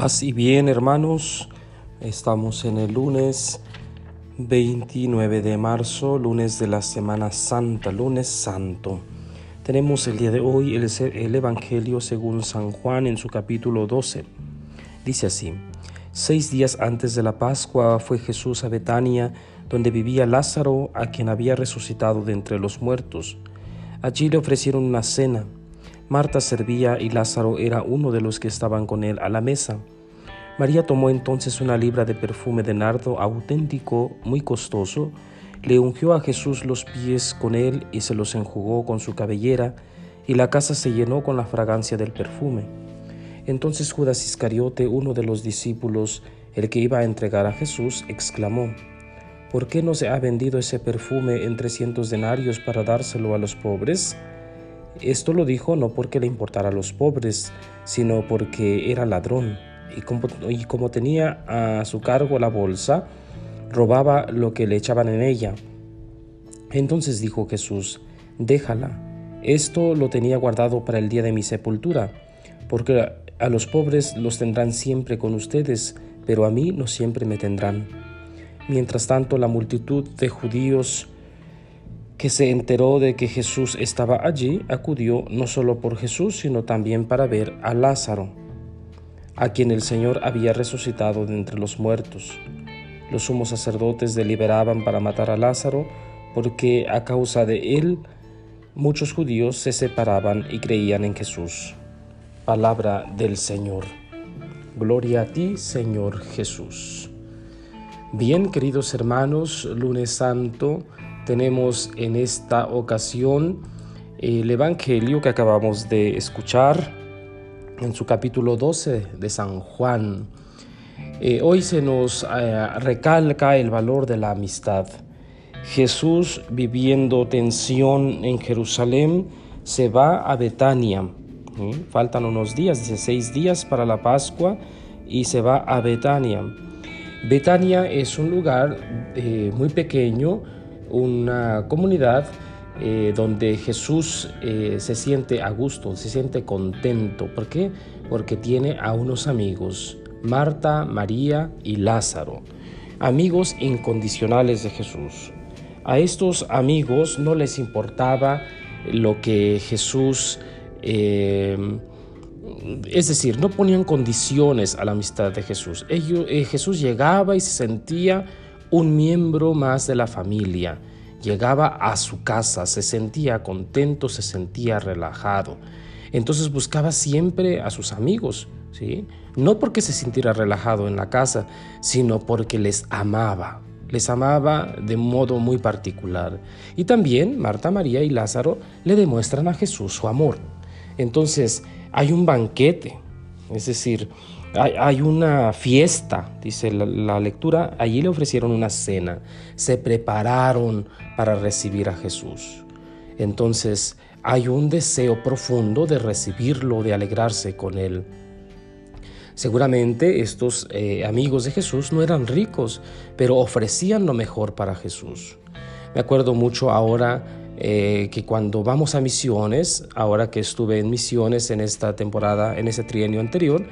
Paz y bien, hermanos. Estamos en el lunes 29 de marzo, lunes de la Semana Santa, lunes santo. Tenemos el día de hoy el, el, Evangelio según San Juan en su capítulo 12. Dice así, seis días antes de la Pascua fue Jesús a Betania, donde vivía Lázaro, a quien había resucitado de entre los muertos. Allí le ofrecieron una cena. Marta servía y Lázaro era uno de los que estaban con él a la mesa. María tomó entonces una libra de perfume de nardo auténtico, muy costoso, le ungió a Jesús los pies con él y se los enjugó con su cabellera, y la casa se llenó con la fragancia del perfume. Entonces Judas Iscariote, uno de los discípulos, el que iba a entregar a Jesús, exclamó, ¿Por qué no se ha vendido ese perfume en trescientos denarios para dárselo a los pobres? Esto lo dijo no porque le importara a los pobres, sino porque era ladrón, y como, y como tenía a su cargo la bolsa, robaba lo que le echaban en ella. Entonces dijo Jesús, déjala, esto lo tenía guardado para el día de mi sepultura, porque a los pobres los tendrán siempre con ustedes, pero a mí no siempre me tendrán. Mientras tanto, la multitud de judíos que se enteró de que Jesús estaba allí, acudió no solo por Jesús, sino también para ver a Lázaro, a quien el Señor había resucitado de entre los muertos. Los sumos sacerdotes deliberaban para matar a Lázaro, porque a causa de él muchos judíos se separaban y creían en Jesús. Palabra del Señor. Gloria a ti, Señor Jesús. Bien, queridos hermanos, lunes santo, tenemos en esta ocasión el Evangelio que acabamos de escuchar en su capítulo 12 de San Juan. Eh, hoy se nos eh, recalca el valor de la amistad. Jesús, viviendo tensión en Jerusalén, se va a Betania. Faltan unos días, 16 días para la Pascua, y se va a Betania. Betania es un lugar eh, muy pequeño, una comunidad eh, donde Jesús eh, se siente a gusto, se siente contento. ¿Por qué? Porque tiene a unos amigos, Marta, María y Lázaro, amigos incondicionales de Jesús. A estos amigos no les importaba lo que Jesús, eh, es decir, no ponían condiciones a la amistad de Jesús. Ellos, Jesús llegaba y se sentía un miembro más de la familia. Llegaba a su casa, se sentía contento, se sentía relajado. Entonces buscaba siempre a sus amigos, ¿sí? No porque se sintiera relajado en la casa, sino porque les amaba. Les amaba de modo muy particular. Y también Marta, María y Lázaro le demuestran a Jesús su amor. Entonces hay un banquete, es decir, hay, una fiesta, dice la, lectura, allí le ofrecieron una cena, se prepararon para recibir a Jesús. Entonces hay un deseo profundo de recibirlo, de alegrarse con él. Seguramente estos eh, amigos de Jesús no eran ricos, pero ofrecían lo mejor para Jesús. Me acuerdo mucho ahora eh, que cuando vamos a misiones, ahora que estuve en misiones en esta temporada, en ese trienio anterior,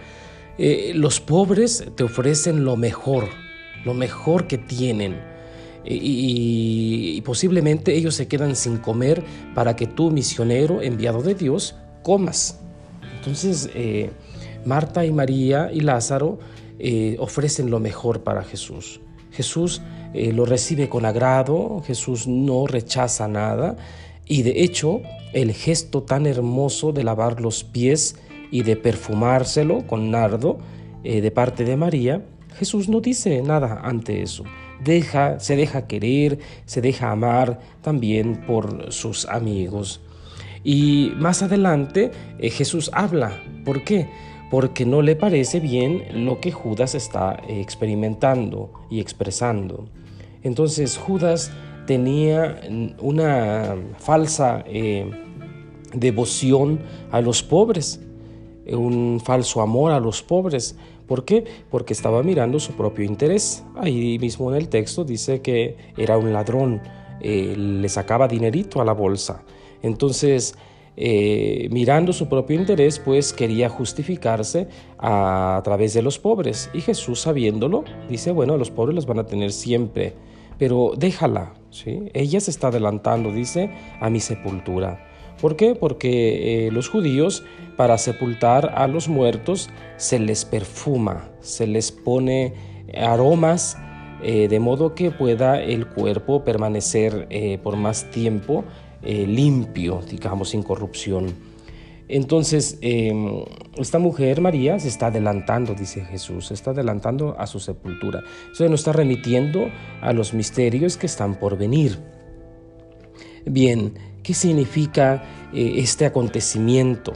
eh, los pobres te ofrecen lo mejor, lo mejor que tienen. Y, posiblemente ellos se quedan sin comer para que tú, misionero enviado de Dios, comas. Entonces, eh, Marta y María y Lázaro eh, ofrecen lo mejor para Jesús. Jesús lo recibe con agrado, Jesús no rechaza nada y de hecho el gesto tan hermoso de lavar los pies y de perfumárselo con nardo eh, de parte de María, Jesús no dice nada ante eso. Deja, se deja querer, se deja amar también por sus amigos. Y más adelante eh, Jesús habla. ¿Por qué? Porque no le parece bien lo que Judas está experimentando y expresando. Entonces Judas tenía una falsa eh, devoción a los pobres un falso amor a los pobres. ¿Por qué? Porque estaba mirando su propio interés. Ahí mismo en el texto dice que era un ladrón, eh, le sacaba dinerito a la bolsa. Entonces, eh, mirando su propio interés, pues quería justificarse a, través de los pobres. Y Jesús, sabiéndolo, dice, bueno, los pobres los van a tener siempre, pero déjala, ¿sí? Ella se está adelantando, dice, a mi sepultura. ¿Por qué? Porque eh, los judíos, para sepultar a los muertos, se les perfuma, se les pone aromas, eh, de modo que pueda el cuerpo permanecer por más tiempo eh, limpio, digamos, sin corrupción. Entonces, em, esta mujer, María, se está adelantando, dice Jesús, se está adelantando a su sepultura. Eso nos está remitiendo a los misterios que están por venir. Bien, ¿qué significa eh, este acontecimiento?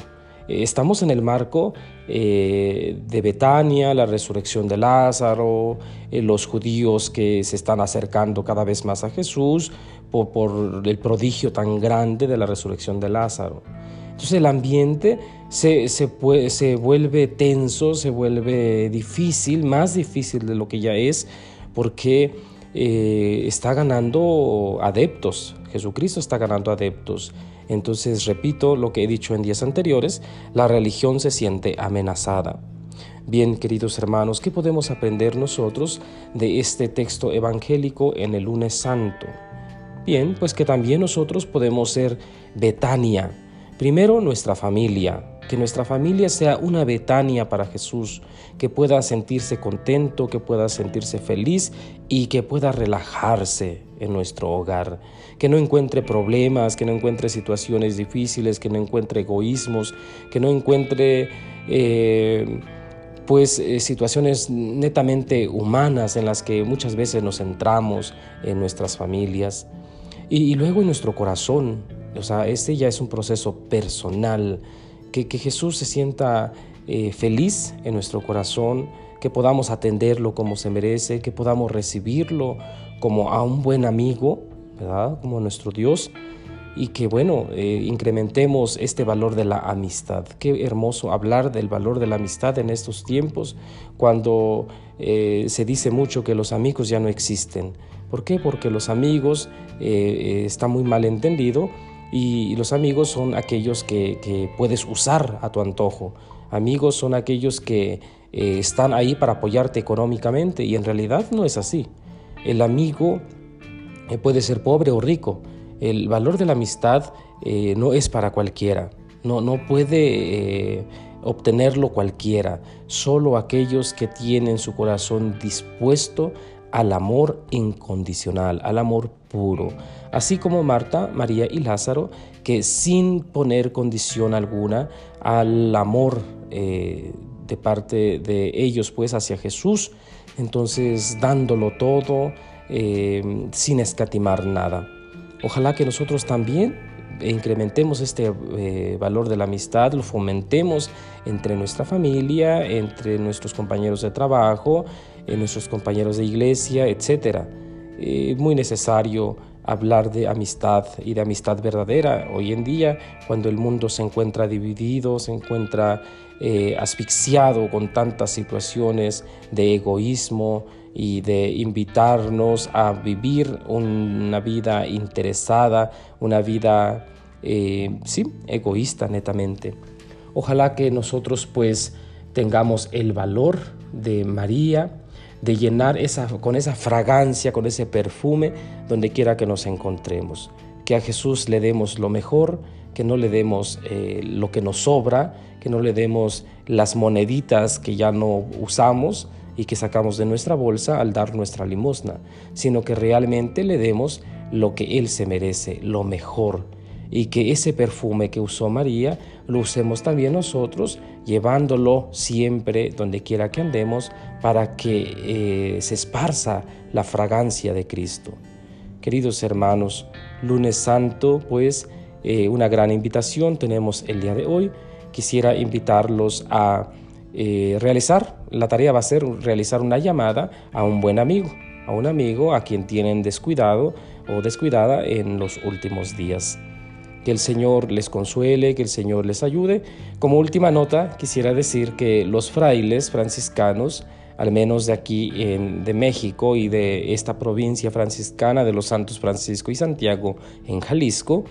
Eh, estamos en el marco de Betania, la resurrección de Lázaro, los judíos que se están acercando cada vez más a Jesús, por, el prodigio tan grande de la resurrección de Lázaro. Entonces el ambiente se, se, vuelve tenso, se vuelve difícil, más difícil de lo que ya es, porque eh, está ganando adeptos, Jesucristo está ganando adeptos. Entonces, repito lo que he dicho en días anteriores, la religión se siente amenazada. Bien, queridos hermanos, ¿qué podemos aprender nosotros de este texto evangélico en el lunes santo? Bien, pues que también nosotros podemos ser Betania. Primero nuestra familia, que nuestra familia sea una Betania para Jesús, que pueda sentirse contento, que pueda sentirse feliz y que pueda relajarse en nuestro hogar, que no encuentre problemas, que no encuentre situaciones difíciles, que no encuentre egoísmos, que no encuentre eh, pues eh, situaciones netamente humanas en las que muchas veces nos centramos en nuestras familias. Y, luego en nuestro corazón, o sea, este ya es un proceso personal, que, Jesús se sienta eh, feliz en nuestro corazón, que podamos atenderlo como se merece, que podamos recibirlo como a un buen amigo, ¿verdad? Como nuestro Dios y que bueno, eh, incrementemos este valor de la amistad. Qué hermoso hablar del valor de la amistad en estos tiempos cuando eh, se dice mucho que los amigos ya no existen. ¿Por qué? Porque los amigos está muy mal entendido y los amigos son aquellos que, puedes usar a tu antojo. Amigos son aquellos que están ahí para apoyarte económicamente y en realidad no es así. El amigo puede ser pobre o rico, el valor de la amistad eh, no es para cualquiera, no, no puede eh, obtenerlo cualquiera, solo aquellos que tienen su corazón dispuesto al amor incondicional, al amor puro, así como Marta, María y Lázaro, que sin poner condición alguna al amor eh, de parte de ellos pues hacia Jesús, entonces dándolo todo sin escatimar nada. Ojalá que nosotros también incrementemos este eh, valor de la amistad, lo fomentemos entre nuestra familia, entre nuestros compañeros de trabajo, en nuestros compañeros de iglesia, etc. Es muy necesario hablar de amistad y de amistad verdadera. Hoy en día, cuando el mundo se encuentra dividido, se encuentra eh, asfixiado con tantas situaciones de egoísmo, y de invitarnos a vivir una vida interesada, una vida, eh, sí, egoísta netamente. Ojalá que nosotros pues tengamos el valor de María, de llenar esa, con esa fragancia, con ese perfume, donde quiera que nos encontremos. Que a Jesús le demos lo mejor, que no le demos eh, lo que nos sobra, que no le demos las moneditas que ya no usamos, y que sacamos de nuestra bolsa al dar nuestra limosna, sino que realmente le demos lo que Él se merece, lo mejor, y que ese perfume que usó María lo usemos también nosotros, llevándolo siempre donde quiera que andemos, para que eh, se esparza la fragancia de Cristo. Queridos hermanos, lunes santo, pues eh, una gran invitación tenemos el día de hoy. Quisiera invitarlos a eh, realizar, la tarea va a ser realizar una llamada a un buen amigo, a un amigo a quien tienen descuidado o descuidada en los últimos días. Que el Señor les consuele, que el Señor les ayude. Como última nota, quisiera decir que los frailes franciscanos, al menos de aquí de México y de esta provincia franciscana de los Santos Francisco y Santiago en Jalisco,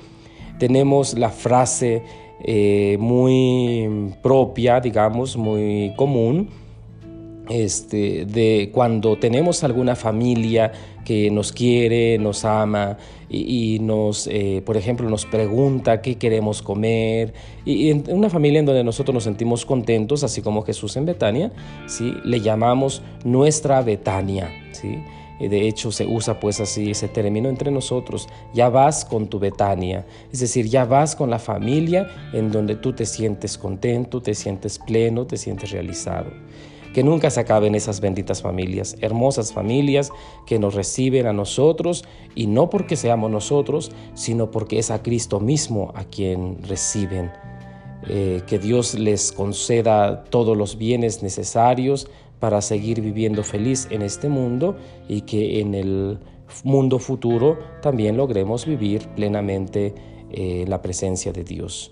tenemos la frase eh, muy propia, digamos, muy común, este, de cuando tenemos alguna familia que nos quiere, nos ama y, nos, eh, por ejemplo, nos pregunta qué queremos comer. Y, en una familia en donde nosotros nos sentimos contentos, así como Jesús en Betania, ¿sí? le llamamos nuestra Betania. ¿sí? De hecho, se usa pues así ese término entre nosotros. Ya vas con tu Betania, es decir, ya vas con la familia en donde tú te sientes contento, te sientes pleno, te sientes realizado. Que nunca se acaben esas benditas familias, hermosas familias que nos reciben a nosotros y no porque seamos nosotros, sino porque es a Cristo mismo a quien reciben. Eh, que Dios les conceda todos los bienes necesarios para seguir viviendo feliz en este mundo y que en el mundo futuro también logremos vivir plenamente eh, la presencia de Dios.